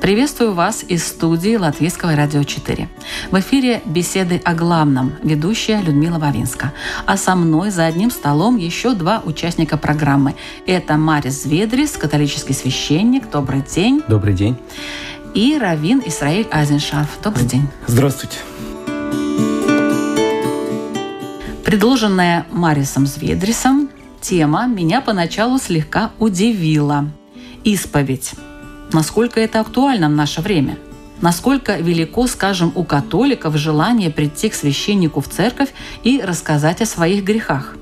Приветствую вас из студии Латвийского радио 4. В эфире беседы о главном, ведущая Людмила Вавинска. А со мной за одним столом еще два участника программы. Это Марис Зведрис, католический священник. Добрый день. Добрый день. И Равин Исраиль Азеншарф. Добрый день. Здравствуйте. Предложенная Марисом Зведрисом тема меня поначалу слегка удивила. Исповедь насколько это актуально в наше время. Насколько велико, скажем, у католиков желание прийти к священнику в церковь и рассказать о своих грехах.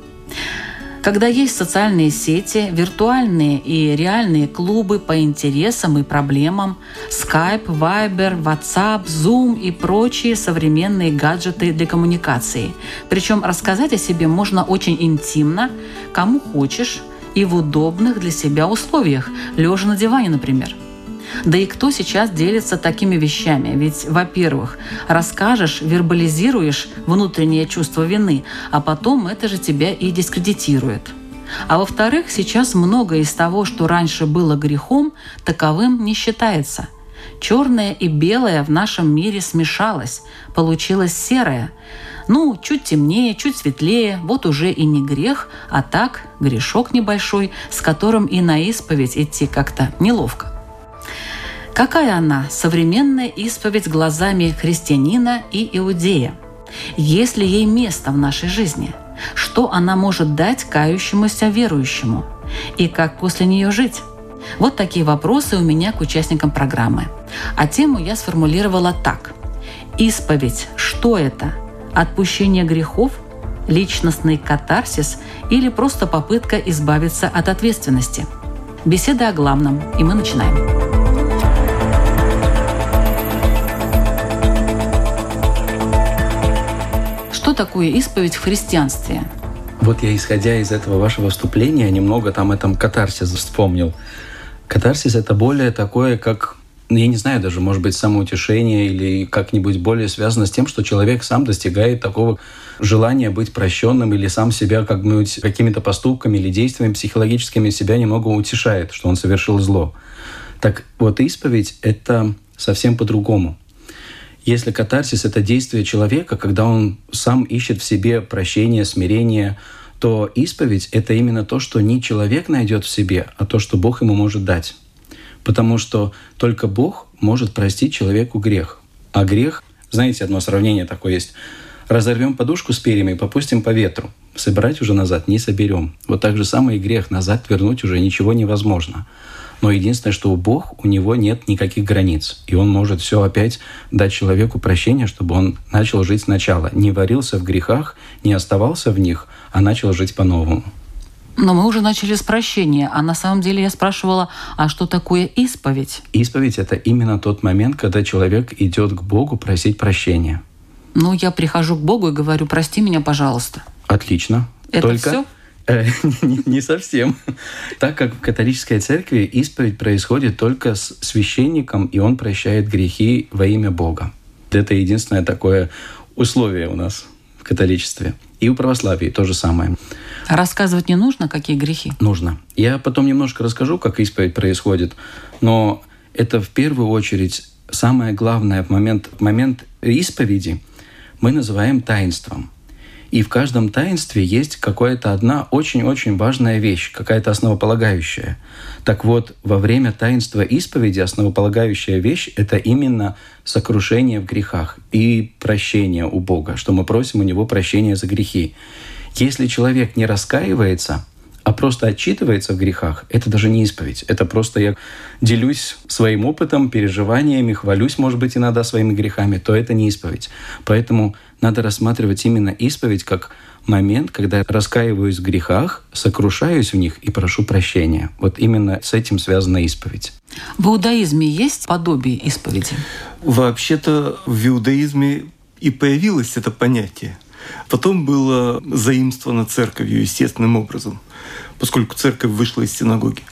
Когда есть социальные сети, виртуальные и реальные клубы по интересам и проблемам, Skype, Viber, WhatsApp, Zoom и прочие современные гаджеты для коммуникации. Причем рассказать о себе можно очень интимно, кому хочешь, и в удобных для себя условиях, лежа на диване, например – да и кто сейчас делится такими вещами? Ведь, во-первых, расскажешь, вербализируешь внутреннее чувство вины, а потом это же тебя и дискредитирует. А во-вторых, сейчас многое из того, что раньше было грехом, таковым не считается. Черное и белое в нашем мире смешалось, получилось серое. Ну, чуть темнее, чуть светлее, вот уже и не грех, а так грешок небольшой, с которым и на исповедь идти как-то неловко. Какая она, современная исповедь глазами христианина и иудея? Есть ли ей место в нашей жизни? Что она может дать кающемуся верующему? И как после нее жить? Вот такие вопросы у меня к участникам программы. А тему я сформулировала так. Исповедь – что это? Отпущение грехов? Личностный катарсис или просто попытка избавиться от ответственности? Беседа о главном, и мы начинаем. Такое исповедь в христианстве? Вот я, исходя из этого вашего вступления, немного там этом катарсис вспомнил. Катарсис — это более такое, как ну, я не знаю даже, может быть, самоутешение или как-нибудь более связано с тем, что человек сам достигает такого желания быть прощенным или сам себя как-нибудь какими-то поступками или действиями психологическими себя немного утешает, что он совершил зло. Так вот, исповедь — это совсем по-другому. Если катарсис — это действие человека, когда он сам ищет в себе прощение, смирение, то исповедь — это именно то, что не человек найдет в себе, а то, что Бог ему может дать. Потому что только Бог может простить человеку грех. А грех, знаете, одно сравнение такое есть. Разорвем подушку с перьями и попустим по ветру. Собирать уже назад не соберем. Вот так же самое и грех. Назад вернуть уже ничего невозможно. Но единственное, что у Бог, у него нет никаких границ. И он может все опять дать человеку прощение, чтобы он начал жить сначала. Не варился в грехах, не оставался в них, а начал жить по-новому. Но мы уже начали с прощения, а на самом деле я спрашивала, а что такое исповедь? Исповедь — это именно тот момент, когда человек идет к Богу просить прощения. Ну, я прихожу к Богу и говорю, прости меня, пожалуйста. Отлично. Это Только все? Э, не совсем. Так как в католической церкви исповедь происходит только с священником, и он прощает грехи во имя Бога. Это единственное такое условие у нас в католичестве. И у православия то же самое. рассказывать не нужно, какие грехи? Нужно. Я потом немножко расскажу, как исповедь происходит, но это в первую очередь самое главное в момент, в момент исповеди мы называем таинством – и в каждом таинстве есть какая-то одна очень-очень важная вещь, какая-то основополагающая. Так вот, во время таинства исповеди основополагающая вещь — это именно сокрушение в грехах и прощение у Бога, что мы просим у Него прощения за грехи. Если человек не раскаивается, а просто отчитывается в грехах, это даже не исповедь. Это просто я делюсь своим опытом, переживаниями, хвалюсь, может быть, иногда своими грехами, то это не исповедь. Поэтому надо рассматривать именно исповедь как момент, когда я раскаиваюсь в грехах, сокрушаюсь в них и прошу прощения. Вот именно с этим связана исповедь. В иудаизме есть подобие исповеди? Вообще-то в иудаизме и появилось это понятие. Потом было заимствовано церковью естественным образом, поскольку церковь вышла из синагоги.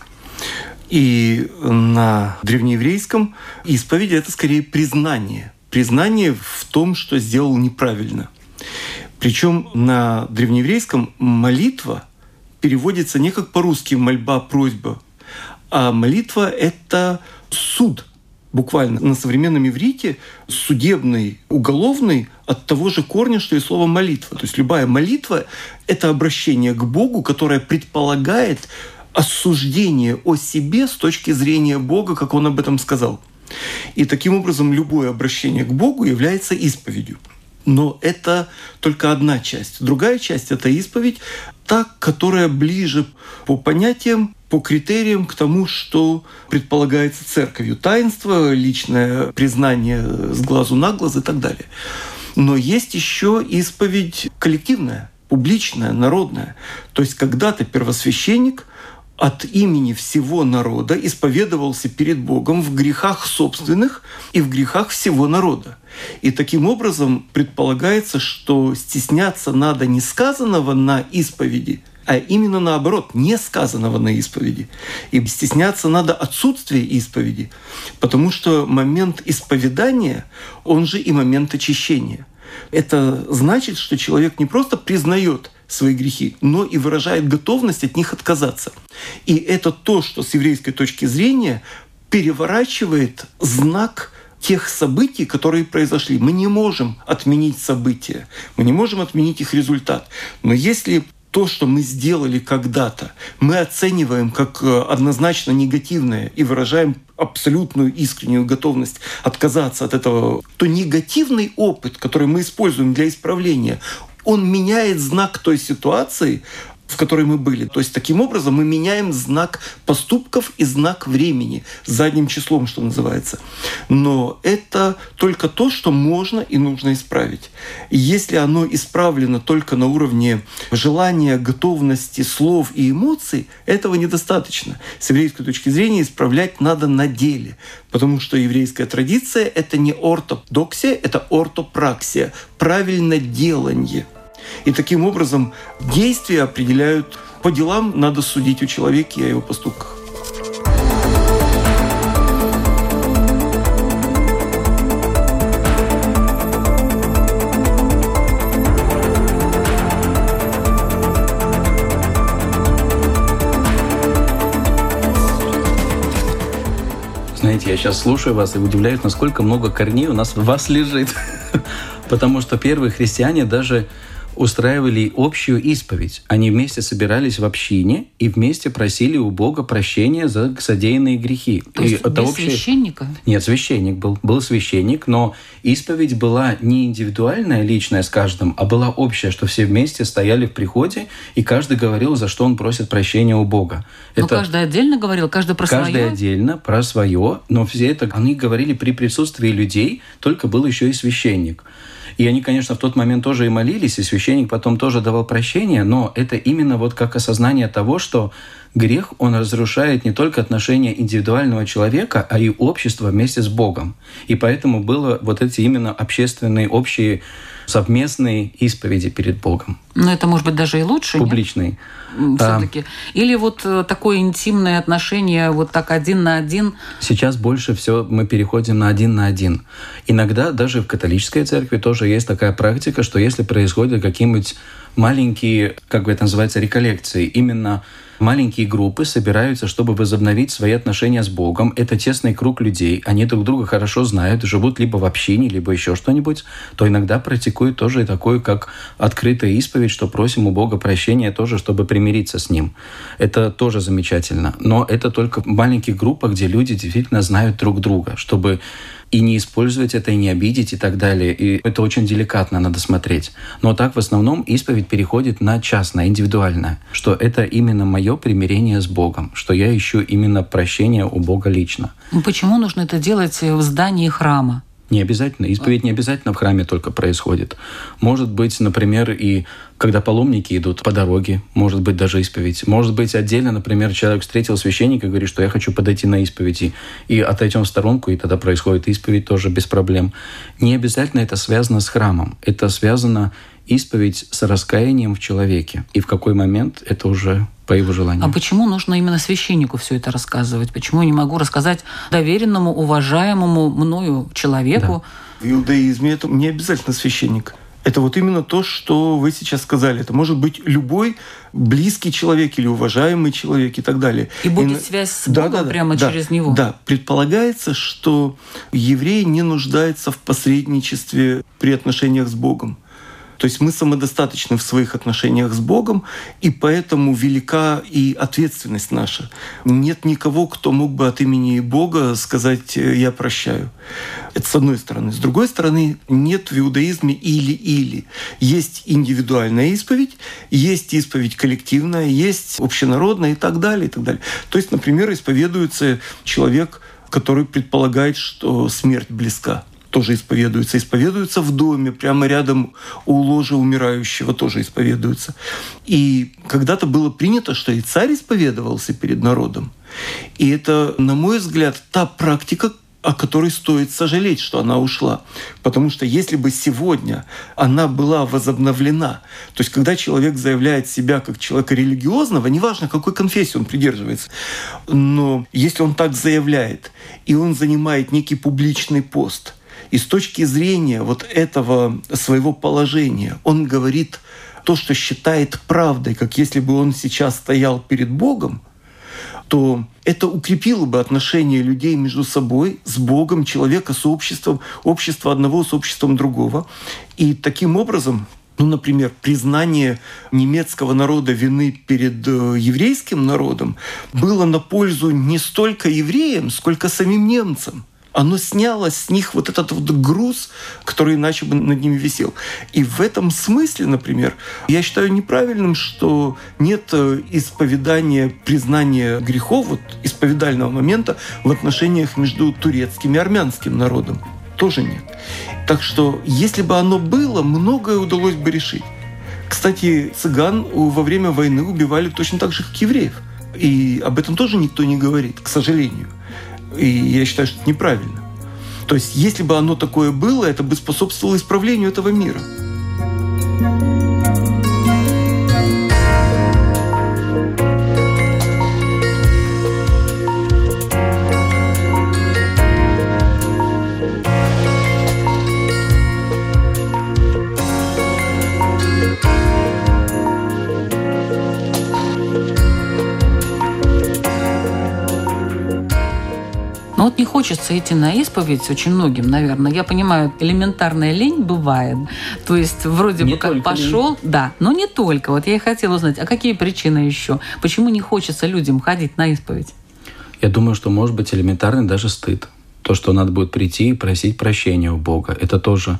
И на древнееврейском исповедь – это скорее признание. Признание в том, что сделал неправильно. Причем на древнееврейском молитва переводится не как по-русски «мольба», «просьба», а молитва – это суд – буквально на современном иврите судебный, уголовный от того же корня, что и слово молитва. То есть любая молитва – это обращение к Богу, которое предполагает осуждение о себе с точки зрения Бога, как он об этом сказал. И таким образом любое обращение к Богу является исповедью. Но это только одна часть. Другая часть – это исповедь, та, которая ближе по понятиям по критериям к тому, что предполагается церковью. Таинство, личное признание с глазу на глаз и так далее. Но есть еще исповедь коллективная, публичная, народная. То есть когда-то первосвященник от имени всего народа исповедовался перед Богом в грехах собственных и в грехах всего народа. И таким образом предполагается, что стесняться надо не сказанного на исповеди – а именно наоборот, не сказанного на исповеди. И стесняться надо отсутствия исповеди, потому что момент исповедания, он же и момент очищения. Это значит, что человек не просто признает свои грехи, но и выражает готовность от них отказаться. И это то, что с еврейской точки зрения переворачивает знак тех событий, которые произошли. Мы не можем отменить события, мы не можем отменить их результат. Но если то, что мы сделали когда-то, мы оцениваем как э, однозначно негативное и выражаем абсолютную искреннюю готовность отказаться от этого, то негативный опыт, который мы используем для исправления, он меняет знак той ситуации, в которой мы были. То есть таким образом мы меняем знак поступков и знак времени задним числом, что называется. Но это только то, что можно и нужно исправить. И если оно исправлено только на уровне желания, готовности, слов и эмоций, этого недостаточно. С еврейской точки зрения исправлять надо на деле, потому что еврейская традиция — это не ортодоксия, это ортопраксия, правильно делание — и таким образом действия определяют, по делам надо судить у человека и о его поступках. Знаете, я сейчас слушаю вас и удивляюсь, насколько много корней у нас в вас лежит. Потому что первые христиане даже устраивали общую исповедь. Они вместе собирались в общине и вместе просили у Бога прощения за содеянные грехи. То есть и без общее... священника? Нет, священник был. Был священник, но исповедь была не индивидуальная, личная с каждым, а была общая, что все вместе стояли в приходе, и каждый говорил, за что он просит прощения у Бога. Но это... каждый отдельно говорил, каждый про каждый свое? Каждый отдельно про свое, но все это они говорили при присутствии людей, только был еще и священник. И они, конечно, в тот момент тоже и молились, и священник потом тоже давал прощение, но это именно вот как осознание того, что грех, он разрушает не только отношения индивидуального человека, а и общества вместе с Богом. И поэтому было вот эти именно общественные, общие совместные исповеди перед Богом. Но это может быть даже и лучше. Публичный. Все-таки? А, Или вот э, такое интимное отношение вот так один на один? Сейчас больше все мы переходим на один на один. Иногда даже в католической церкви тоже есть такая практика, что если происходят какие-нибудь маленькие, как бы это называется, реколлекции, именно маленькие группы собираются, чтобы возобновить свои отношения с Богом. Это тесный круг людей, они друг друга хорошо знают, живут либо в общине, либо еще что-нибудь, то иногда практикуют тоже и такое, как открытая исповедь, что просим у Бога прощения тоже, чтобы примириться с Ним. Это тоже замечательно. Но это только в маленьких группах, где люди действительно знают друг друга, чтобы и не использовать это, и не обидеть и так далее. И это очень деликатно надо смотреть. Но так в основном исповедь переходит на частное, индивидуальное, что это именно мое примирение с Богом, что я ищу именно прощение у Бога лично. Ну, почему нужно это делать в здании храма? Не обязательно. Исповедь не обязательно в храме только происходит. Может быть, например, и когда паломники идут по дороге, может быть, даже исповедь. Может быть, отдельно, например, человек встретил священника и говорит, что я хочу подойти на исповедь, и отойдем в сторонку, и тогда происходит исповедь тоже без проблем. Не обязательно это связано с храмом. Это связано исповедь с раскаянием в человеке. И в какой момент это уже по его желанию. А почему нужно именно священнику все это рассказывать? Почему я не могу рассказать доверенному, уважаемому мною человеку? Да. В иудаизме это не обязательно священник. Это вот именно то, что вы сейчас сказали. Это может быть любой близкий человек или уважаемый человек и так далее. И будет и... связь с Богом да, да, прямо да, через него. Да, предполагается, что еврей не нуждается в посредничестве при отношениях с Богом. То есть мы самодостаточны в своих отношениях с Богом, и поэтому велика и ответственность наша. Нет никого, кто мог бы от имени Бога сказать э, «я прощаю». Это с одной стороны. С другой стороны, нет в иудаизме или-или. Есть индивидуальная исповедь, есть исповедь коллективная, есть общенародная и так далее, и так далее. То есть, например, исповедуется человек, который предполагает, что смерть близка тоже исповедуются. Исповедуются в доме, прямо рядом у ложа умирающего тоже исповедуются. И когда-то было принято, что и царь исповедовался перед народом. И это, на мой взгляд, та практика, о которой стоит сожалеть, что она ушла. Потому что если бы сегодня она была возобновлена, то есть когда человек заявляет себя как человека религиозного, неважно, какой конфессии он придерживается, но если он так заявляет, и он занимает некий публичный пост – и с точки зрения вот этого своего положения он говорит то, что считает правдой, как если бы он сейчас стоял перед Богом, то это укрепило бы отношения людей между собой, с Богом, человека с обществом, общество одного с обществом другого. И таким образом ну, например, признание немецкого народа вины перед э, еврейским народом было на пользу не столько евреям, сколько самим немцам оно сняло с них вот этот вот груз, который иначе бы над ними висел. И в этом смысле, например, я считаю неправильным, что нет э, исповедания, признания грехов, вот исповедального момента в отношениях между турецким и армянским народом. Тоже нет. Так что, если бы оно было, многое удалось бы решить. Кстати, цыган во время войны убивали точно так же, как евреев. И об этом тоже никто не говорит, к сожалению. И я считаю, что это неправильно. То есть, если бы оно такое было, это бы способствовало исправлению этого мира. Хочется идти на исповедь очень многим, наверное. Я понимаю, элементарная лень бывает. То есть вроде не бы как пошел, лень. да, но не только. Вот я и хотела узнать, а какие причины еще? Почему не хочется людям ходить на исповедь? Я думаю, что может быть элементарный даже стыд. То, что надо будет прийти и просить прощения у Бога. Это тоже...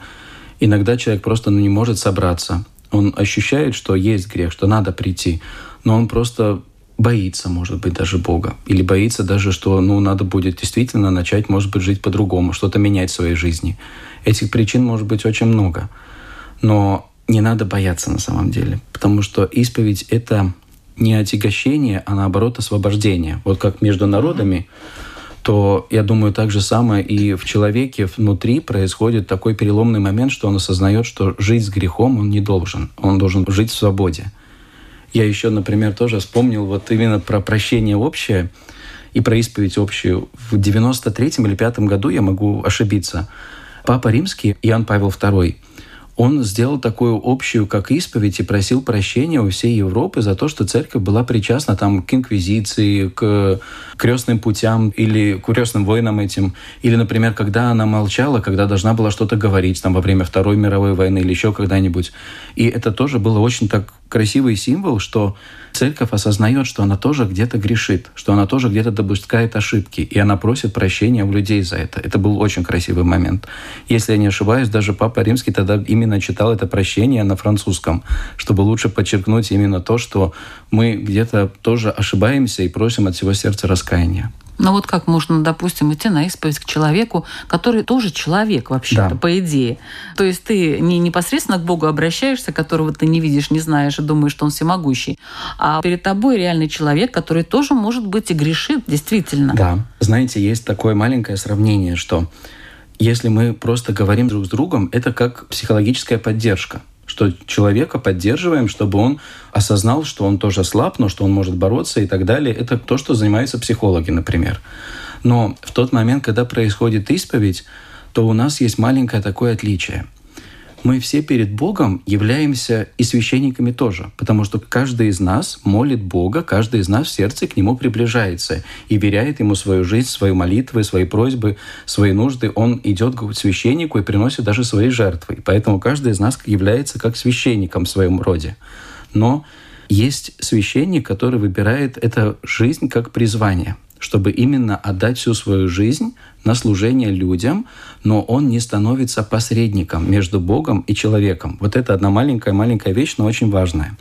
Иногда человек просто ну, не может собраться. Он ощущает, что есть грех, что надо прийти, но он просто боится, может быть, даже Бога. Или боится даже, что ну, надо будет действительно начать, может быть, жить по-другому, что-то менять в своей жизни. Этих причин может быть очень много. Но не надо бояться на самом деле. Потому что исповедь — это не отягощение, а наоборот освобождение. Вот как между народами, то, я думаю, так же самое и в человеке внутри происходит такой переломный момент, что он осознает, что жить с грехом он не должен. Он должен жить в свободе. Я еще, например, тоже вспомнил вот именно про прощение общее и про исповедь общую. В 93-м или 5 году, я могу ошибиться, Папа Римский, Иоанн Павел II, он сделал такую общую, как исповедь, и просил прощения у всей Европы за то, что церковь была причастна там, к инквизиции, к крестным путям или к крестным войнам этим. Или, например, когда она молчала, когда должна была что-то говорить там, во время Второй мировой войны или еще когда-нибудь. И это тоже было очень так красивый символ, что церковь осознает, что она тоже где-то грешит, что она тоже где-то допускает ошибки, и она просит прощения у людей за это. Это был очень красивый момент. Если я не ошибаюсь, даже Папа Римский тогда именно читал это прощение на французском, чтобы лучше подчеркнуть именно то, что мы где-то тоже ошибаемся и просим от всего сердца раскаяния. Ну вот как можно, допустим, идти на исповедь к человеку, который тоже человек вообще-то, да. по идее. То есть ты не непосредственно к Богу обращаешься, которого ты не видишь, не знаешь и думаешь, что он всемогущий, а перед тобой реальный человек, который тоже может быть и грешит, действительно. Да. Знаете, есть такое маленькое сравнение, что если мы просто говорим друг с другом, это как психологическая поддержка что человека поддерживаем, чтобы он осознал, что он тоже слаб, но что он может бороться и так далее. Это то, что занимаются психологи, например. Но в тот момент, когда происходит исповедь, то у нас есть маленькое такое отличие мы все перед Богом являемся и священниками тоже, потому что каждый из нас молит Бога, каждый из нас в сердце к Нему приближается и веряет Ему свою жизнь, свои молитвы, свои просьбы, свои нужды. Он идет к священнику и приносит даже свои жертвы. Поэтому каждый из нас является как священником в своем роде. Но есть священник, который выбирает эту жизнь как призвание – чтобы именно отдать всю свою жизнь на служение людям, но он не становится посредником между Богом и человеком. Вот это одна маленькая-маленькая вещь, но очень важная.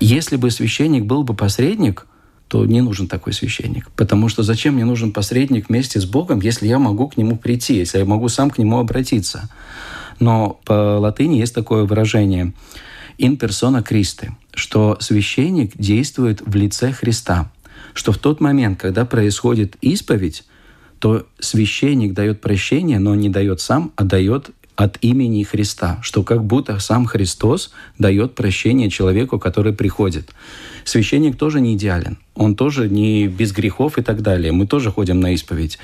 Если бы священник был бы посредник, то не нужен такой священник. Потому что зачем мне нужен посредник вместе с Богом, если я могу к нему прийти, если я могу сам к нему обратиться? Но по латыни есть такое выражение «in persona Christi», что священник действует в лице Христа что в тот момент, когда происходит исповедь, то священник дает прощение, но не дает сам, а дает от имени Христа, что как будто сам Христос дает прощение человеку, который приходит. Священник тоже не идеален, он тоже не без грехов и так далее. Мы тоже ходим на исповедь.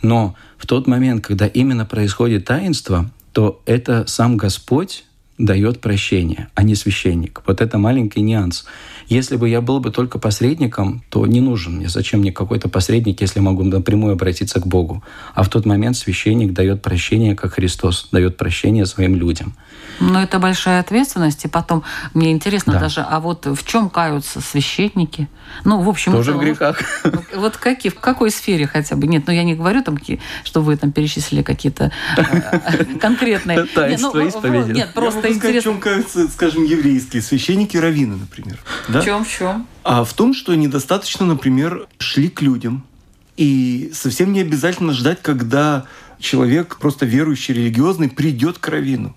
Но в тот момент, когда именно происходит таинство, то это сам Господь дает прощение, а не священник. Вот это маленький нюанс. Если бы я был бы только посредником, то не нужен мне. Зачем мне какой-то посредник, если могу напрямую обратиться к Богу? А в тот момент священник дает прощение, как Христос дает прощение своим людям. Но это большая ответственность. И потом, мне интересно да. даже, а вот в чем каются священники? Ну, в общем... Тоже в грехах. Вот, вот какие, в какой сфере хотя бы? Нет, ну я не говорю, там, что вы там перечислили какие-то э, конкретные... Таинство ну, исповеди. Нет, просто интересно. в чем каются, скажем, еврейские священники, раввины, например. В чем, в чем? А в том, что недостаточно, например, шли к людям. И совсем не обязательно ждать, когда человек, просто верующий, религиозный, придет к раввину.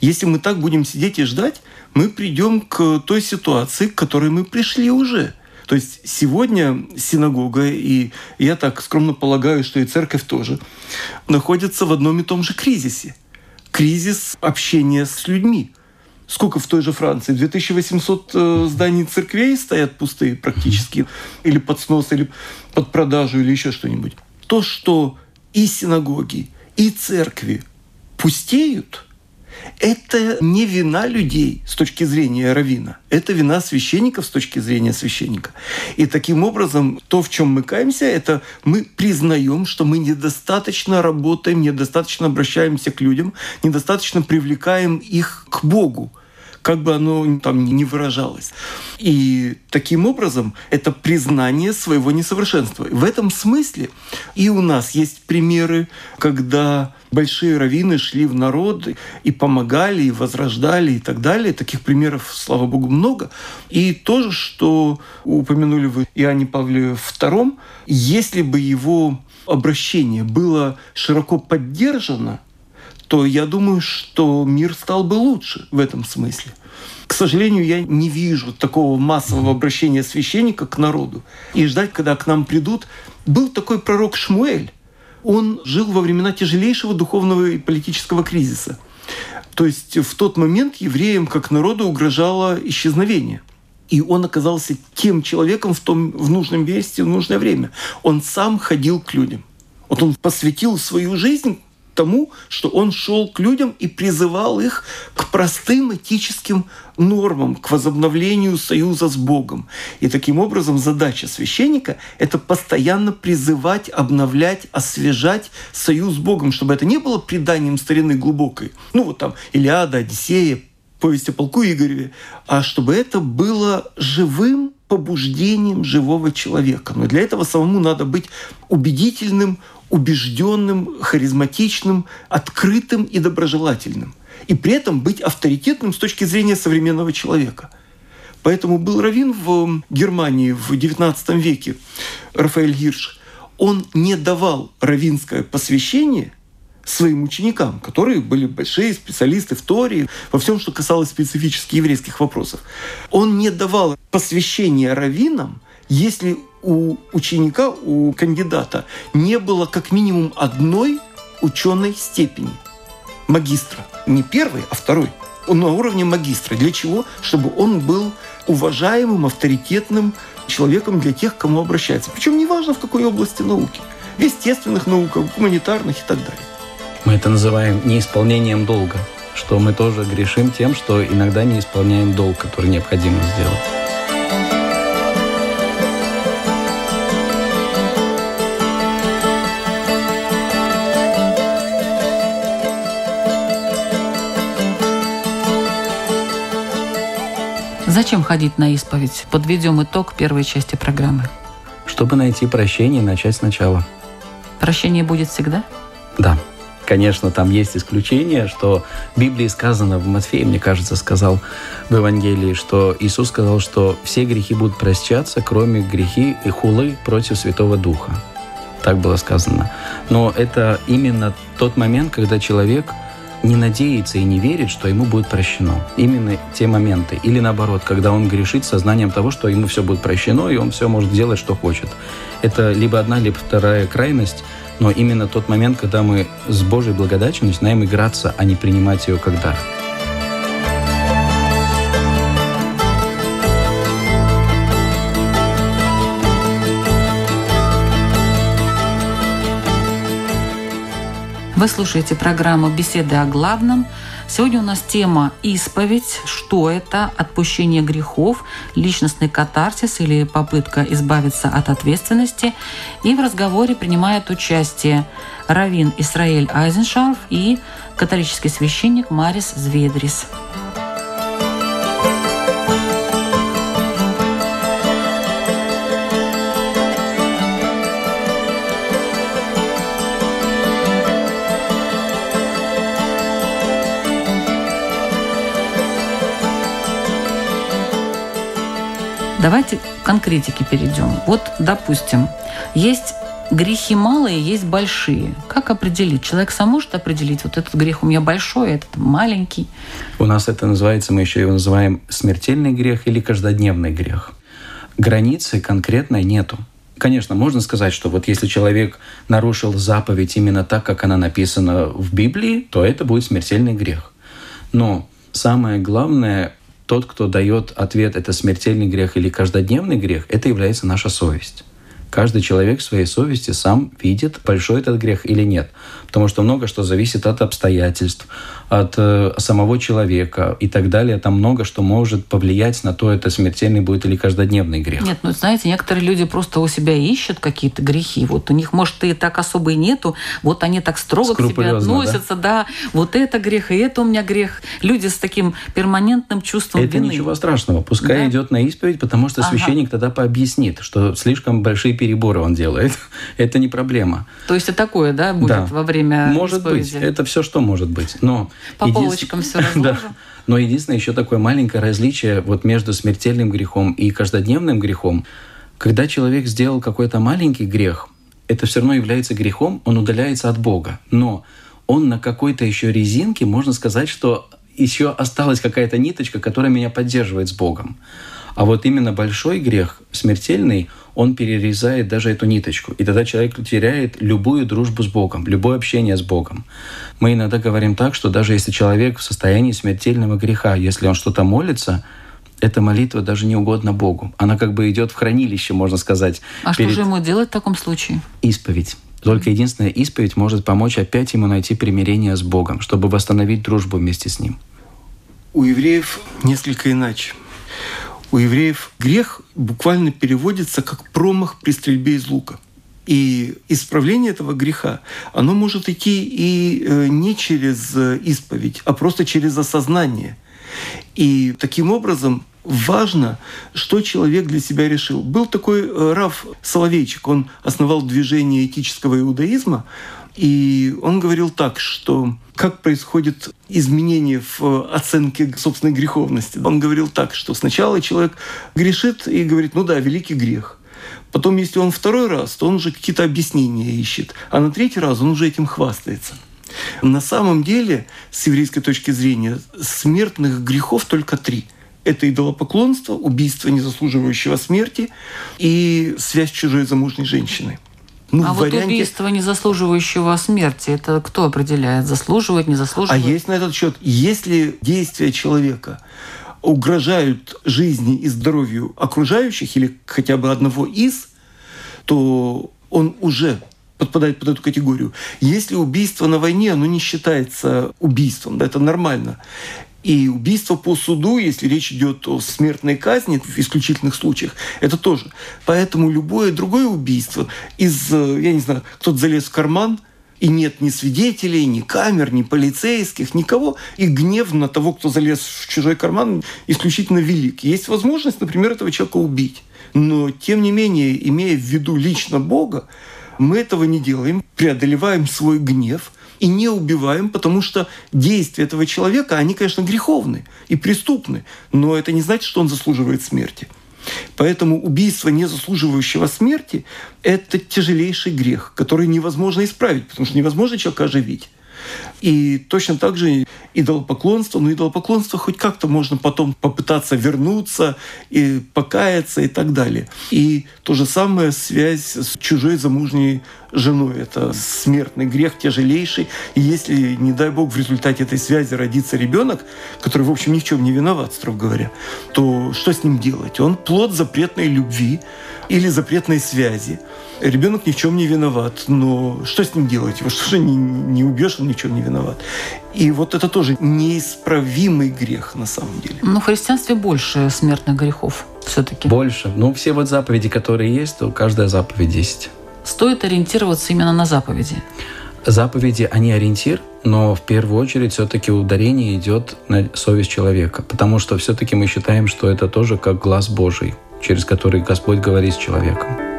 Если мы так будем сидеть и ждать, мы придем к той ситуации, к которой мы пришли уже. То есть сегодня синагога, и я так скромно полагаю, что и церковь тоже, находятся в одном и том же кризисе. Кризис общения с людьми. Сколько в той же Франции? 2800 э, зданий церквей стоят пустые практически, или под снос, или под продажу, или еще что-нибудь. То, что и синагоги, и церкви пустеют – это не вина людей с точки зрения равина, это вина священников с точки зрения священника. И таким образом, то, в чем мы каемся, это мы признаем, что мы недостаточно работаем, недостаточно обращаемся к людям, недостаточно привлекаем их к Богу как бы оно там ни выражалось. И таким образом это признание своего несовершенства. В этом смысле и у нас есть примеры, когда большие раввины шли в народ и помогали, и возрождали, и так далее. Таких примеров, слава богу, много. И тоже, что упомянули вы Иоанне Павле II, если бы его обращение было широко поддержано, то я думаю, что мир стал бы лучше в этом смысле. К сожалению, я не вижу такого массового обращения священника к народу. И ждать, когда к нам придут. Был такой пророк Шмуэль, он жил во времена тяжелейшего духовного и политического кризиса. То есть в тот момент евреям как народу угрожало исчезновение. И он оказался тем человеком в, том, в нужном месте, в нужное время. Он сам ходил к людям. Вот он посвятил свою жизнь тому, что он шел к людям и призывал их к простым этическим нормам, к возобновлению союза с Богом. И таким образом задача священника – это постоянно призывать, обновлять, освежать союз с Богом, чтобы это не было преданием старины глубокой. Ну вот там Илиада, Одиссея, повесть о полку Игореве, а чтобы это было живым побуждением живого человека. Но для этого самому надо быть убедительным, убежденным, харизматичным, открытым и доброжелательным. И при этом быть авторитетным с точки зрения современного человека. Поэтому был Равин в Германии в XIX веке, Рафаэль Гирш. он не давал равинское посвящение своим ученикам, которые были большие специалисты в Торе, во всем, что касалось специфически еврейских вопросов. Он не давал посвящения раввинам, если у ученика, у кандидата не было как минимум одной ученой степени магистра. Не первой, а второй. Он на уровне магистра. Для чего? Чтобы он был уважаемым, авторитетным человеком для тех, к кому обращается. Причем неважно в какой области науки. В естественных науках, гуманитарных и так далее. Мы это называем неисполнением долга, что мы тоже грешим тем, что иногда не исполняем долг, который необходимо сделать. Зачем ходить на исповедь? Подведем итог первой части программы. Чтобы найти прощение и начать сначала. Прощение будет всегда? Да. Конечно, там есть исключение, что в Библии сказано, в Матфея, мне кажется, сказал в Евангелии, что Иисус сказал, что все грехи будут прощаться, кроме грехи и хулы против Святого Духа. Так было сказано. Но это именно тот момент, когда человек – не надеется и не верит, что ему будет прощено. Именно те моменты. Или наоборот, когда он грешит сознанием того, что ему все будет прощено, и он все может делать, что хочет. Это либо одна, либо вторая крайность, но именно тот момент, когда мы с Божьей благодатью начинаем играться, а не принимать ее как дар. Вы слушаете программу «Беседы о главном». Сегодня у нас тема «Исповедь». Что это? Отпущение грехов, личностный катарсис или попытка избавиться от ответственности. И в разговоре принимает участие Равин Исраэль Айзеншарф и католический священник Марис Зведрис. Давайте к конкретике перейдем. Вот, допустим, есть грехи малые, есть большие. Как определить? Человек сам может определить, вот этот грех у меня большой, этот маленький. У нас это называется, мы еще его называем смертельный грех или каждодневный грех. Границы конкретной нету. Конечно, можно сказать, что вот если человек нарушил заповедь именно так, как она написана в Библии, то это будет смертельный грех. Но самое главное тот, кто дает ответ, это смертельный грех или каждодневный грех, это является наша совесть. Каждый человек в своей совести сам видит, большой этот грех или нет. Потому что много что зависит от обстоятельств, от э, самого человека и так далее. Там много что может повлиять на то, это смертельный будет или каждодневный грех. Нет, ну знаете, некоторые люди просто у себя ищут какие-то грехи. Вот у них, может, и так особо и нету. Вот они так строго к себе относятся. Да? да, вот это грех, и это у меня грех. Люди с таким перманентным чувством это вины. ничего страшного. Пускай да? идет на исповедь, потому что ага. священник тогда пообъяснит, что слишком большие переборы он делает. это не проблема. То есть это такое, да, будет да. во время Может исповеди? быть. Это все, что может быть. Но По един... полочкам все разложим. да. Но единственное еще такое маленькое различие вот между смертельным грехом и каждодневным грехом. Когда человек сделал какой-то маленький грех, это все равно является грехом, он удаляется от Бога. Но он на какой-то еще резинке, можно сказать, что еще осталась какая-то ниточка, которая меня поддерживает с Богом. А вот именно большой грех, смертельный, он перерезает даже эту ниточку. И тогда человек теряет любую дружбу с Богом, любое общение с Богом. Мы иногда говорим так, что даже если человек в состоянии смертельного греха, если он что-то молится, эта молитва даже не угодна Богу. Она как бы идет в хранилище, можно сказать. А перед... что же ему делать в таком случае? Исповедь. Только единственная исповедь может помочь опять ему найти примирение с Богом, чтобы восстановить дружбу вместе с Ним. У евреев несколько иначе у евреев грех буквально переводится как промах при стрельбе из лука. И исправление этого греха, оно может идти и э, не через исповедь, а просто через осознание. И таким образом важно, что человек для себя решил. Был такой э, Раф Соловейчик, он основал движение этического иудаизма, и он говорил так, что как происходит изменение в оценке собственной греховности. Он говорил так, что сначала человек грешит и говорит, ну да, великий грех. Потом, если он второй раз, то он уже какие-то объяснения ищет. А на третий раз он уже этим хвастается. На самом деле, с еврейской точки зрения, смертных грехов только три. Это идолопоклонство, убийство незаслуживающего смерти и связь чужой замужней женщиной. Ну, а вот убийство незаслуживающего смерти, это кто определяет? Заслуживает, не заслуживает? А есть на этот счет, если действия человека угрожают жизни и здоровью окружающих или хотя бы одного из, то он уже подпадает под эту категорию. Если убийство на войне, оно не считается убийством, да, это нормально. И убийство по суду, если речь идет о смертной казни в исключительных случаях, это тоже. Поэтому любое другое убийство из, я не знаю, кто-то залез в карман, и нет ни свидетелей, ни камер, ни полицейских, никого. И гнев на того, кто залез в чужой карман, исключительно велик. Есть возможность, например, этого человека убить. Но, тем не менее, имея в виду лично Бога, мы этого не делаем, преодолеваем свой гнев и не убиваем, потому что действия этого человека, они, конечно, греховны и преступны, но это не значит, что он заслуживает смерти. Поэтому убийство не заслуживающего смерти – это тяжелейший грех, который невозможно исправить, потому что невозможно человека оживить. И точно так же идолопоклонство, но идолопоклонство хоть как-то можно потом попытаться вернуться и покаяться и так далее. И то же самое связь с чужой замужней женой. Это смертный грех тяжелейший. И если, не дай бог, в результате этой связи родится ребенок, который, в общем, ни в чем не виноват, строго говоря, то что с ним делать? Он плод запретной любви или запретной связи. Ребенок ни в чем не виноват, но что с ним делать? Его что же не, не убьешь, он ни в чем не виноват. И вот это тоже неисправимый грех на самом деле. Но в христианстве больше смертных грехов все-таки. Больше. Ну, все вот заповеди, которые есть, то каждая заповедь 10. Стоит ориентироваться именно на заповеди. Заповеди, они ориентир, но в первую очередь все-таки ударение идет на совесть человека, потому что все-таки мы считаем, что это тоже как глаз Божий, через который Господь говорит с человеком.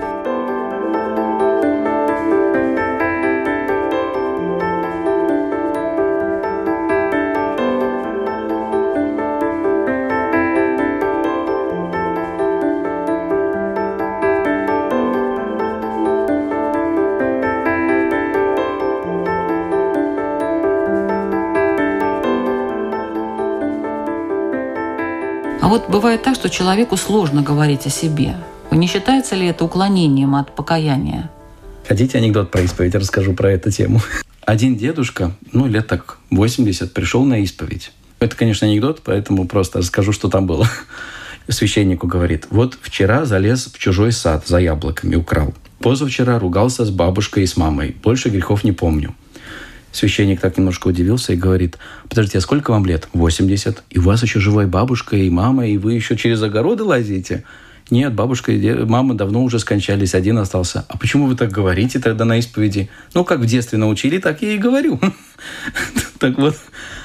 Человеку сложно говорить о себе. Не считается ли это уклонением от покаяния? Хотите анекдот про исповедь? Расскажу про эту тему. Один дедушка, ну, лет так 80, пришел на исповедь. Это, конечно, анекдот, поэтому просто расскажу, что там было. Священнику говорит, вот вчера залез в чужой сад за яблоками, украл. Позавчера ругался с бабушкой и с мамой. Больше грехов не помню. Священник так немножко удивился и говорит, подождите, а сколько вам лет? 80. И у вас еще живая бабушка и мама, и вы еще через огороды лазите? Нет, бабушка и мама давно уже скончались, один остался. А почему вы так говорите тогда на исповеди? Ну, как в детстве научили, так я и говорю. Так вот,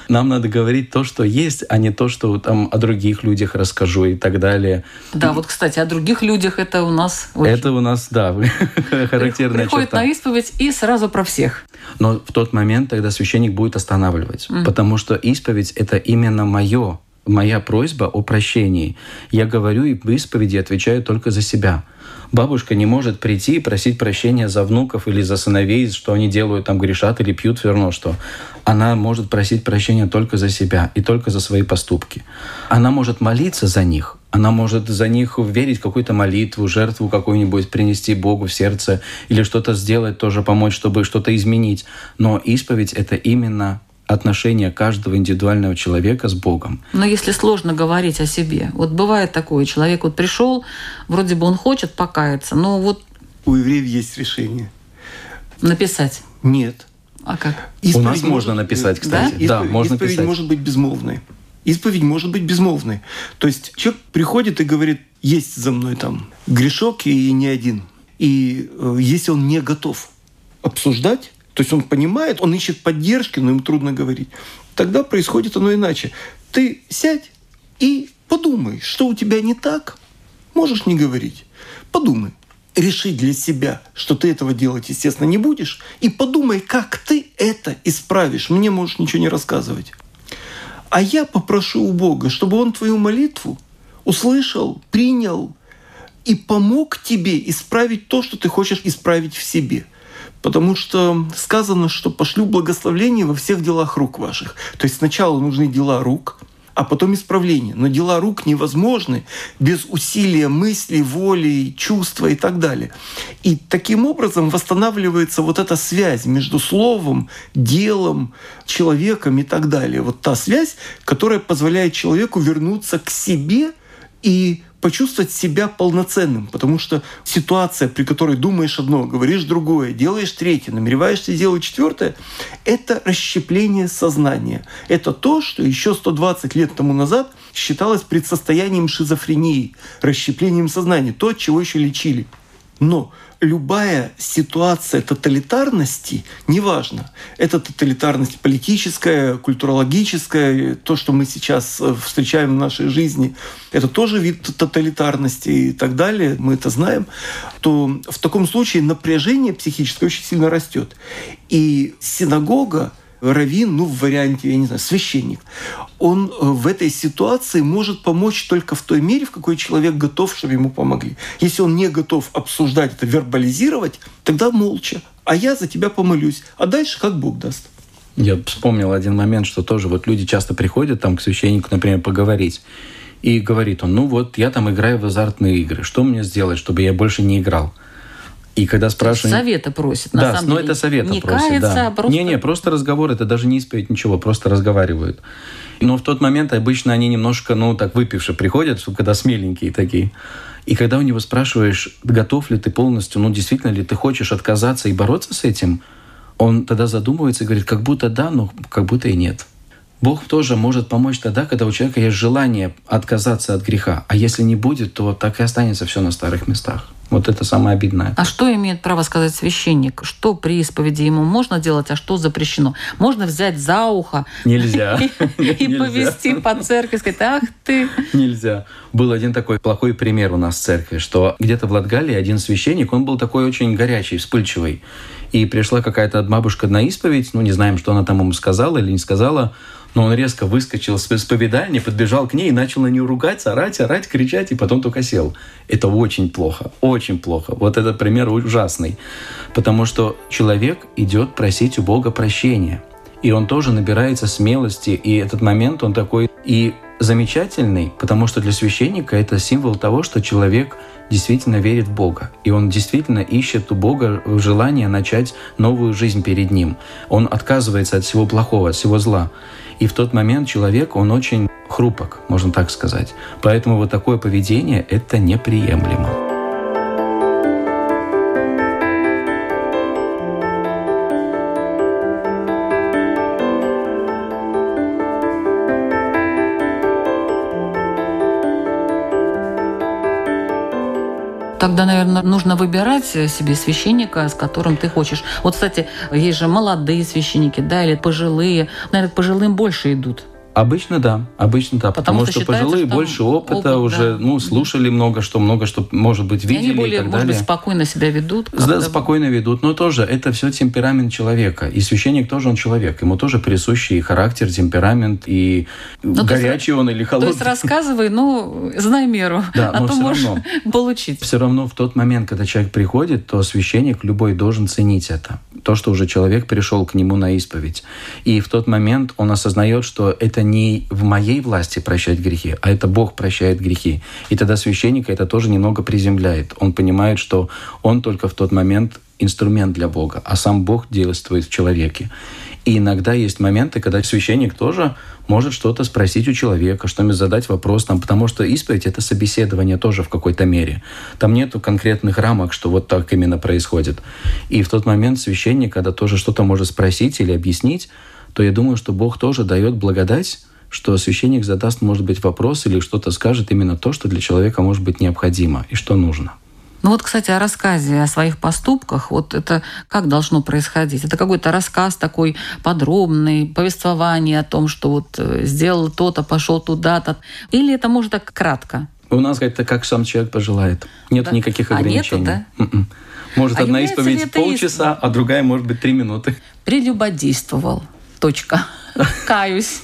нам надо говорить то, что есть, а не то, что там о других людях расскажу и так далее. Да, вот, кстати, о других людях это у нас... Это у нас, да, характерная Приходит на исповедь и сразу про всех. Но в тот момент тогда священник будет останавливать, потому что исповедь — это именно мое моя просьба о прощении. Я говорю и в исповеди отвечаю только за себя. Бабушка не может прийти и просить прощения за внуков или за сыновей, что они делают, там грешат или пьют все равно что. Она может просить прощения только за себя и только за свои поступки. Она может молиться за них, она может за них верить какую-то молитву, жертву какую-нибудь принести Богу в сердце или что-то сделать, тоже помочь, чтобы что-то изменить. Но исповедь — это именно отношения каждого индивидуального человека с Богом. Но если сложно говорить о себе, вот бывает такое, человек вот пришел, вроде бы он хочет покаяться, но вот... У евреев есть решение. Написать? Нет. А как? Исповедь У нас можно написать, кстати. Да, да исповедь, можно исповедь писать. может быть безмолвной. Исповедь может быть безмолвной. То есть человек приходит и говорит, есть за мной там грешок и не один. И э, если он не готов обсуждать, то есть он понимает, он ищет поддержки, но ему трудно говорить. Тогда происходит оно иначе. Ты сядь и подумай, что у тебя не так. Можешь не говорить. Подумай. Реши для себя, что ты этого делать, естественно, не будешь. И подумай, как ты это исправишь. Мне можешь ничего не рассказывать. А я попрошу у Бога, чтобы Он твою молитву услышал, принял и помог тебе исправить то, что ты хочешь исправить в себе. Потому что сказано, что пошлю благословление во всех делах рук ваших. То есть сначала нужны дела рук, а потом исправление. Но дела рук невозможны без усилия мысли, воли, чувства и так далее. И таким образом восстанавливается вот эта связь между словом, делом, человеком и так далее. Вот та связь, которая позволяет человеку вернуться к себе и почувствовать себя полноценным, потому что ситуация, при которой думаешь одно, говоришь другое, делаешь третье, намереваешься сделать четвертое, это расщепление сознания. Это то, что еще 120 лет тому назад считалось предсостоянием шизофрении, расщеплением сознания, то, от чего еще лечили. Но любая ситуация тоталитарности, неважно, это тоталитарность политическая, культурологическая, то, что мы сейчас э, встречаем в нашей жизни, это тоже вид тоталитарности и так далее, мы это знаем, то в таком случае напряжение психическое очень сильно растет. И синагога раввин, ну, в варианте, я не знаю, священник, он э, в этой ситуации может помочь только в той мере, в какой человек готов, чтобы ему помогли. Если он не готов обсуждать это, вербализировать, тогда молча. А я за тебя помолюсь. А дальше как Бог даст. Я вспомнил один момент, что тоже вот люди часто приходят там к священнику, например, поговорить. И говорит он, ну вот я там играю в азартные игры. Что мне сделать, чтобы я больше не играл? И когда спрашивают... Совета просит, на да, самом но деле. это совета не просит, кается, да. а просто... Не-не, просто разговор, это даже не исповедь, ничего, просто разговаривают. Но в тот момент обычно они немножко, ну, так выпившие приходят, когда смеленькие такие. И когда у него спрашиваешь, готов ли ты полностью, ну, действительно ли ты хочешь отказаться и бороться с этим, он тогда задумывается и говорит, как будто да, но как будто и нет. Бог тоже может помочь тогда, когда у человека есть желание отказаться от греха. А если не будет, то так и останется все на старых местах. Вот это самое обидное. А что имеет право сказать священник? Что при исповеди ему можно делать, а что запрещено? Можно взять за ухо Нельзя. и повести по церкви, сказать, ах ты. Нельзя. Был один такой плохой пример у нас в церкви, что где-то в Латгалии один священник, он был такой очень горячий, вспыльчивый. И пришла какая-то бабушка на исповедь, ну, не знаем, что она там ему сказала или не сказала, но он резко выскочил с исповедальни, подбежал к ней и начал на нее ругать, орать, орать, кричать, и потом только сел. Это очень плохо, очень плохо. Вот этот пример ужасный. Потому что человек идет просить у Бога прощения. И он тоже набирается смелости, и этот момент, он такой и замечательный, потому что для священника это символ того, что человек действительно верит в Бога. И он действительно ищет у Бога желание начать новую жизнь перед ним. Он отказывается от всего плохого, от всего зла. И в тот момент человек, он очень хрупок, можно так сказать. Поэтому вот такое поведение – это неприемлемо. Тогда, наверное, нужно выбирать себе священника, с которым ты хочешь. Вот, кстати, есть же молодые священники, да, или пожилые. Наверное, к пожилым больше идут. Обычно да, обычно да, потому, Потому что что, пожилые что больше опыта опыт, уже, да. ну, слушали много, что много, что, может быть, И видели они и, более, так может далее. быть, спокойно себя ведут. Да, как-то. спокойно ведут, но тоже это все темперамент человека. И священник тоже он человек. Ему тоже присущий и характер, темперамент, и Ну, то есть- горячий он или То холодный. есть рассказывай, ну, знай меру, Да, а но то всё можешь равно. получить. Все равно в тот момент, когда человек приходит, то священник любой должен ценить это. То, что уже человек пришел к нему на исповедь. И в тот момент он осознает, что это не в моей власти прощать грехи, а это Бог прощает грехи. И тогда священника это тоже немного приземляет. Он понимает, что он только в тот момент инструмент для Бога, а сам Бог действует в человеке. И иногда есть моменты, когда священник тоже может что-то спросить у человека, что-нибудь задать вопрос, там, потому что исповедь — это собеседование тоже в какой-то мере. Там нету конкретных рамок, что вот так именно происходит. И в тот момент священник, когда тоже что-то может спросить или объяснить, то я думаю, что Бог тоже дает благодать, что священник задаст, может быть, вопрос или что-то скажет именно то, что для человека может быть необходимо и что нужно. Ну вот, кстати, о рассказе о своих поступках, вот это как должно происходить? Это какой-то рассказ такой подробный, повествование о том, что вот э, сделал то-то, пошел туда-то. Или это может так кратко? У нас это как сам человек пожелает. Нет Да. никаких А нету, ограничений. да? М-м. Может, А одна исповедь полчаса, а другая может быть три минуты. Прелюбодействовал. Точка. Каюсь.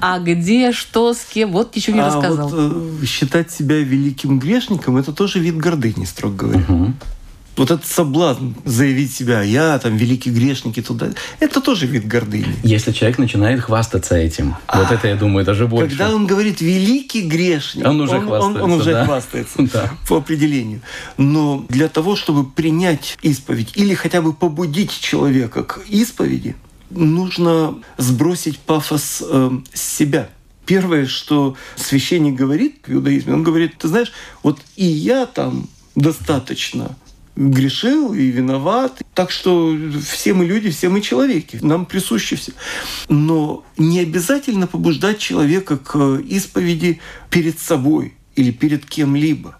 А где, что, с кем? Вот ничего не а рассказал. Вот, э, считать себя великим грешником – это тоже вид гордыни, строго говоря. Мгм. Вот этот соблазн заявить себя, я там великий грешник и туда, это тоже вид гордыни. Если человек начинает хвастаться этим, вот это, я думаю, даже больше. Когда он говорит великий грешник, Он уже он, хвастается, он уже да. хвастается Да. по определению. Но для того, чтобы принять исповедь или хотя бы побудить человека к исповеди, нужно сбросить пафос э, с себя. Первое, что священник говорит в иудаизме, он говорит, ты знаешь, вот и я там достаточно грешил и виноват. Так что все мы люди, все мы человеки, нам присущи все. Но не обязательно побуждать человека к исповеди перед собой или перед кем-либо.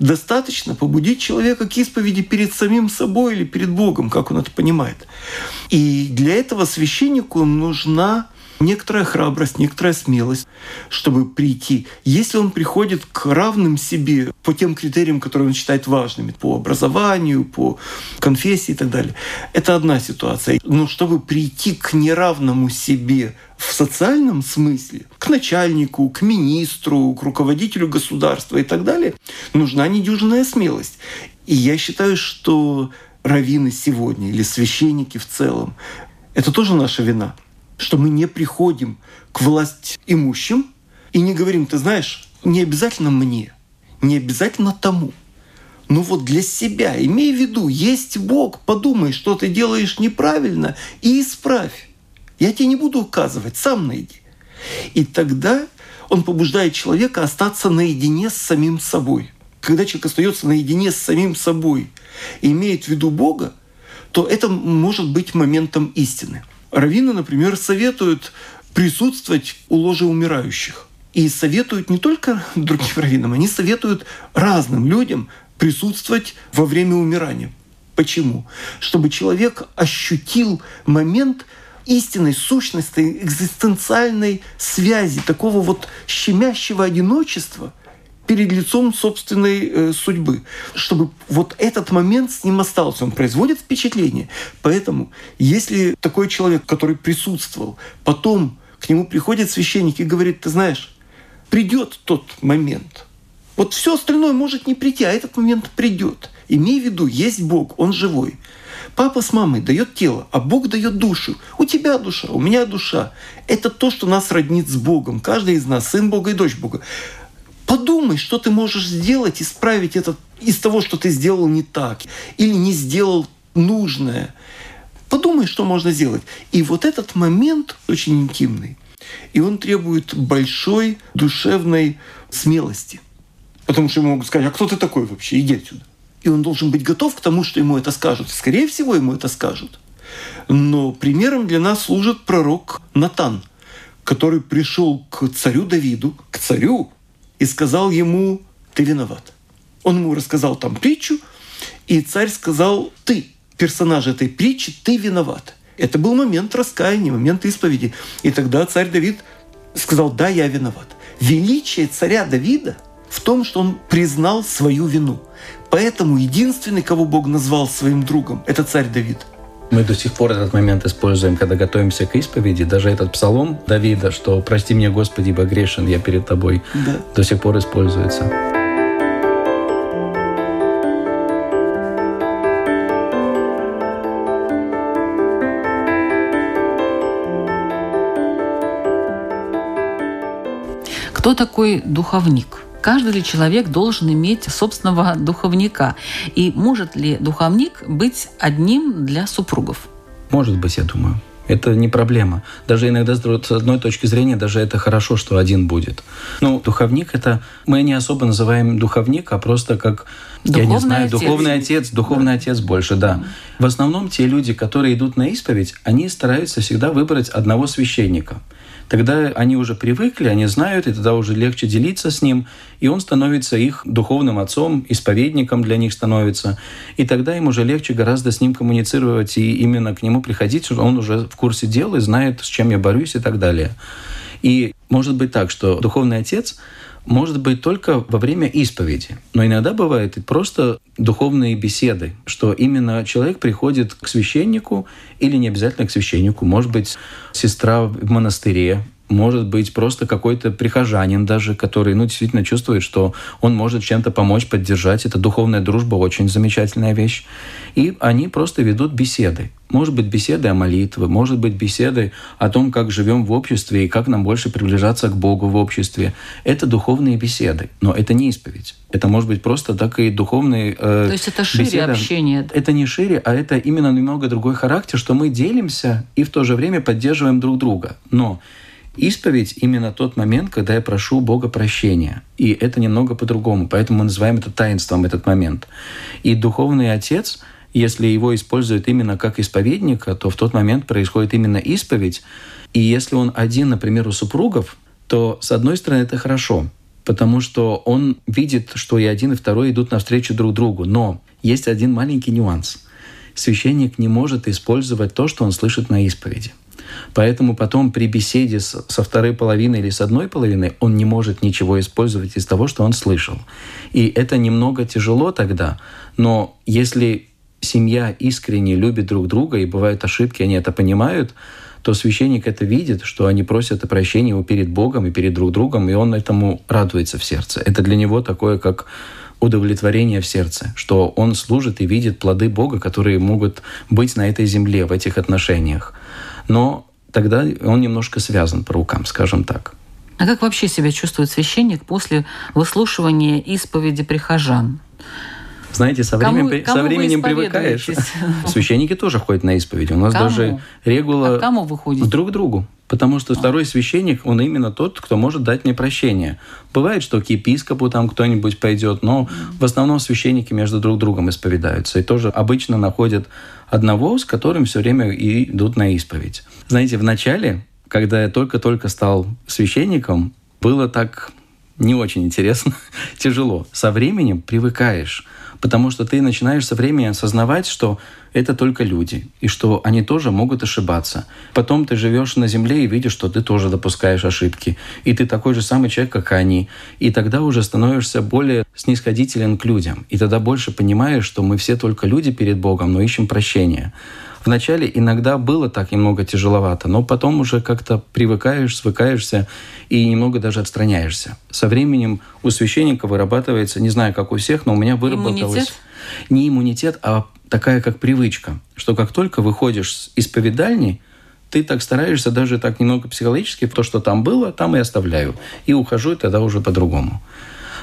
Достаточно побудить человека к исповеди перед самим собой или перед Богом, как он это понимает. И для этого священнику нужна некоторая храбрость, некоторая смелость, чтобы прийти. Если он приходит к равным себе по тем критериям, которые он считает важными, по образованию, по конфессии и так далее, это одна ситуация. Но чтобы прийти к неравному себе в социальном смысле, к начальнику, к министру, к руководителю государства и так далее, нужна недюжинная смелость. И я считаю, что раввины сегодня или священники в целом, это тоже наша вина – что мы не приходим к власть имущим и не говорим, ты знаешь, не обязательно мне, не обязательно тому. Но вот для себя, имей в виду, есть Бог, подумай, что ты делаешь неправильно, и исправь. Я тебе не буду указывать, сам найди. И тогда он побуждает человека остаться наедине с самим собой. Когда человек остается наедине с самим собой и имеет в виду Бога, то это может быть моментом истины. Равины, например, советуют присутствовать у ложа умирающих. И советуют не только другим раввинам, они советуют разным людям присутствовать во время умирания. Почему? Чтобы человек ощутил момент истинной сущности, экзистенциальной связи, такого вот щемящего одиночества перед лицом собственной э, судьбы, чтобы вот этот момент с ним остался. Он производит впечатление. Поэтому, если такой человек, который присутствовал, потом к нему приходит священник и говорит, ты знаешь, придет тот момент. Вот все остальное может не прийти, а этот момент придет. Имей в виду, есть Бог, Он живой. Папа с мамой дает тело, а Бог дает душу. У тебя душа, у меня душа. Это то, что нас роднит с Богом. Каждый из нас сын Бога и дочь Бога. Подумай, что ты можешь сделать, исправить это из того, что ты сделал не так или не сделал нужное. Подумай, что можно сделать. И вот этот момент очень интимный. И он требует большой душевной смелости. Потому что ему могут сказать, а кто ты такой вообще? Иди отсюда. И он должен быть готов к тому, что ему это скажут. Скорее всего, ему это скажут. Но примером для нас служит пророк Натан, который пришел к царю Давиду, к царю, и сказал ему, ты виноват. Он ему рассказал там притчу, и царь сказал, ты, персонаж этой притчи, ты виноват. Это был момент раскаяния, момент исповеди. И тогда царь Давид сказал, да, я виноват. Величие царя Давида в том, что он признал свою вину. Поэтому единственный, кого Бог назвал своим другом, это царь Давид. Мы до сих пор этот момент используем, когда готовимся к исповеди. Даже этот псалом Давида, что «Прости меня, Господи, ибо грешен я перед Тобой», Да. до сих пор используется. Кто такой духовник? Каждый ли человек должен иметь собственного духовника? И может ли духовник быть одним для супругов? Может быть, я думаю. Это не проблема. Даже иногда с одной точки зрения, даже это хорошо, что один будет. Ну, духовник это... Мы не особо называем духовник, а просто как, я не Духовный знаю, отец. духовный отец, духовный отец больше, да. В основном те люди, которые идут на исповедь, они стараются всегда выбрать одного священника. Тогда они уже привыкли, они знают, и тогда уже легче делиться с ним, и он становится их духовным отцом, исповедником для них становится, и тогда им уже легче гораздо с ним коммуницировать и именно к нему приходить, он уже в курсе дела и знает, с чем я борюсь и так далее. И может быть так, что духовный отец может быть только во время исповеди. Но иногда бывает и просто духовные беседы, что именно человек приходит к священнику или не обязательно к священнику, может быть, сестра в монастыре, может быть просто какой-то прихожанин даже, который ну, действительно чувствует, что он может чем-то помочь, поддержать. Это духовная дружба очень замечательная вещь. И они просто ведут беседы. Может быть, беседы о молитве, может быть, беседы о том, как живем в обществе и как нам больше приближаться к Богу в обществе. Это духовные беседы, но это не исповедь. Это может быть просто так и духовные э, То есть это шире беседы. общение? Это не шире, а это именно немного другой характер, что мы делимся и в то же время поддерживаем друг друга. Но Исповедь именно тот момент, когда я прошу Бога прощения. И это немного по-другому. Поэтому мы называем это таинством, этот момент. И духовный отец, если его используют именно как исповедника, то в тот момент происходит именно исповедь. И если он один, например, у супругов, то, с одной стороны, это хорошо, потому что он видит, что и один, и второй идут навстречу друг другу. Но есть один маленький нюанс. Священник не может использовать то, что он слышит на исповеди. Поэтому потом при беседе с, со второй половиной или с одной половиной он не может ничего использовать из того, что он слышал. И это немного тяжело тогда, но если семья искренне любит друг друга, и бывают ошибки, они это понимают, то священник это видит, что они просят о прощении перед Богом и перед друг другом, и он этому радуется в сердце. Это для него такое, как удовлетворение в сердце, что он служит и видит плоды Бога, которые могут быть на этой земле, в этих отношениях но тогда он немножко связан по рукам, скажем так. А как вообще себя чувствует священник после выслушивания исповеди прихожан? Знаете, со, кому, временем, кому со временем привыкаешь. Священники тоже ходят на исповедь. У нас кому? даже регула а кому вы ходите? друг другу. Потому что а. второй священник, он именно тот, кто может дать мне прощение. Бывает, что к епископу там кто-нибудь пойдет, но в основном священники между друг другом исповедаются. И тоже обычно находят одного, с которым все время и идут на исповедь. Знаете, в начале, когда я только-только стал священником, было так не очень интересно, тяжело. Со временем привыкаешь потому что ты начинаешь со временем осознавать, что это только люди, и что они тоже могут ошибаться. Потом ты живешь на земле и видишь, что ты тоже допускаешь ошибки, и ты такой же самый человек, как они. И тогда уже становишься более снисходителен к людям, и тогда больше понимаешь, что мы все только люди перед Богом, но ищем прощения. Вначале иногда было так немного тяжеловато, но потом уже как-то привыкаешь, свыкаешься и немного даже отстраняешься. Со временем у священника вырабатывается, не знаю, как у всех, но у меня выработалось... Иммунитет? Не иммунитет, а такая как привычка, что как только выходишь из повидальни, ты так стараешься даже так немного психологически, то, что там было, там и оставляю. И ухожу, и тогда уже по-другому.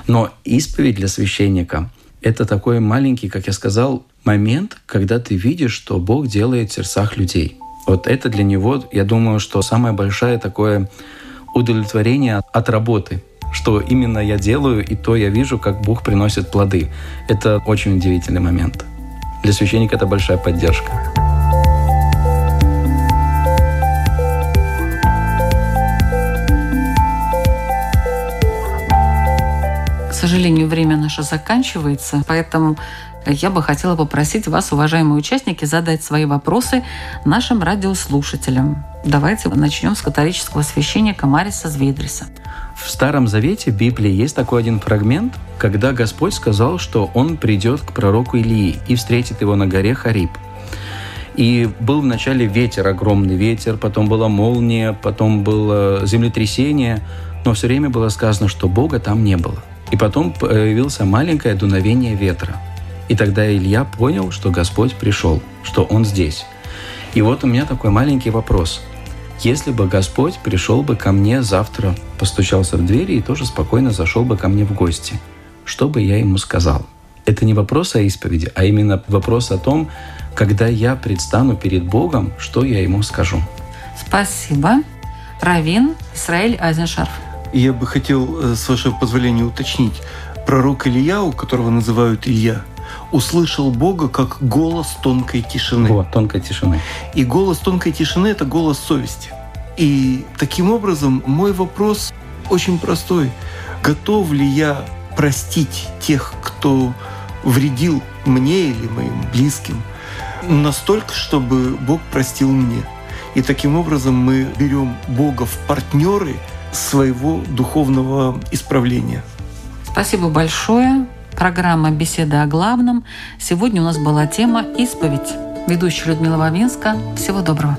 Но исповедь для священника – это такой маленький, как я сказал, момент, когда ты видишь, что Бог делает в сердцах людей. Вот это для него, я думаю, что самое большое такое удовлетворение от работы, что именно я делаю, и то я вижу, как Бог приносит плоды. Это очень удивительный момент. Для священника это большая поддержка. Сожалению, время наше заканчивается, поэтому я бы хотела попросить вас, уважаемые участники, задать свои вопросы нашим радиослушателям. Давайте начнем с католического священника Мариса Звейдриса. В Старом Завете Библии есть такой один фрагмент, когда Господь сказал, что Он придет к пророку Илии и встретит его на горе Хариб. И был вначале ветер, огромный ветер, потом была молния, потом было землетрясение, но все время было сказано, что Бога там не было. И потом появилось маленькое дуновение ветра. И тогда Илья понял, что Господь пришел, что Он здесь. И вот у меня такой маленький вопрос. Если бы Господь пришел бы ко мне завтра, постучался в двери и тоже спокойно зашел бы ко мне в гости, что бы я ему сказал? Это не вопрос о исповеди, а именно вопрос о том, когда я предстану перед Богом, что я ему скажу. Спасибо. Равин Исраиль Айзеншарф. Я бы хотел, э, с вашего позволения, уточнить. Пророк Илья, у которого называют Илья, услышал Бога как голос тонкой тишины. Вот, тонкой тишины. И голос тонкой тишины – это голос совести. И таким образом мой вопрос очень простой. Готов ли я простить тех, кто вредил мне или моим близким, настолько, чтобы Бог простил мне? И таким образом мы берем Бога в партнеры своего духовного исправления. Спасибо большое. Программа «Беседа о главном». Сегодня у нас была тема «Исповедь». Ведущая Людмила Вавинска. Всего доброго.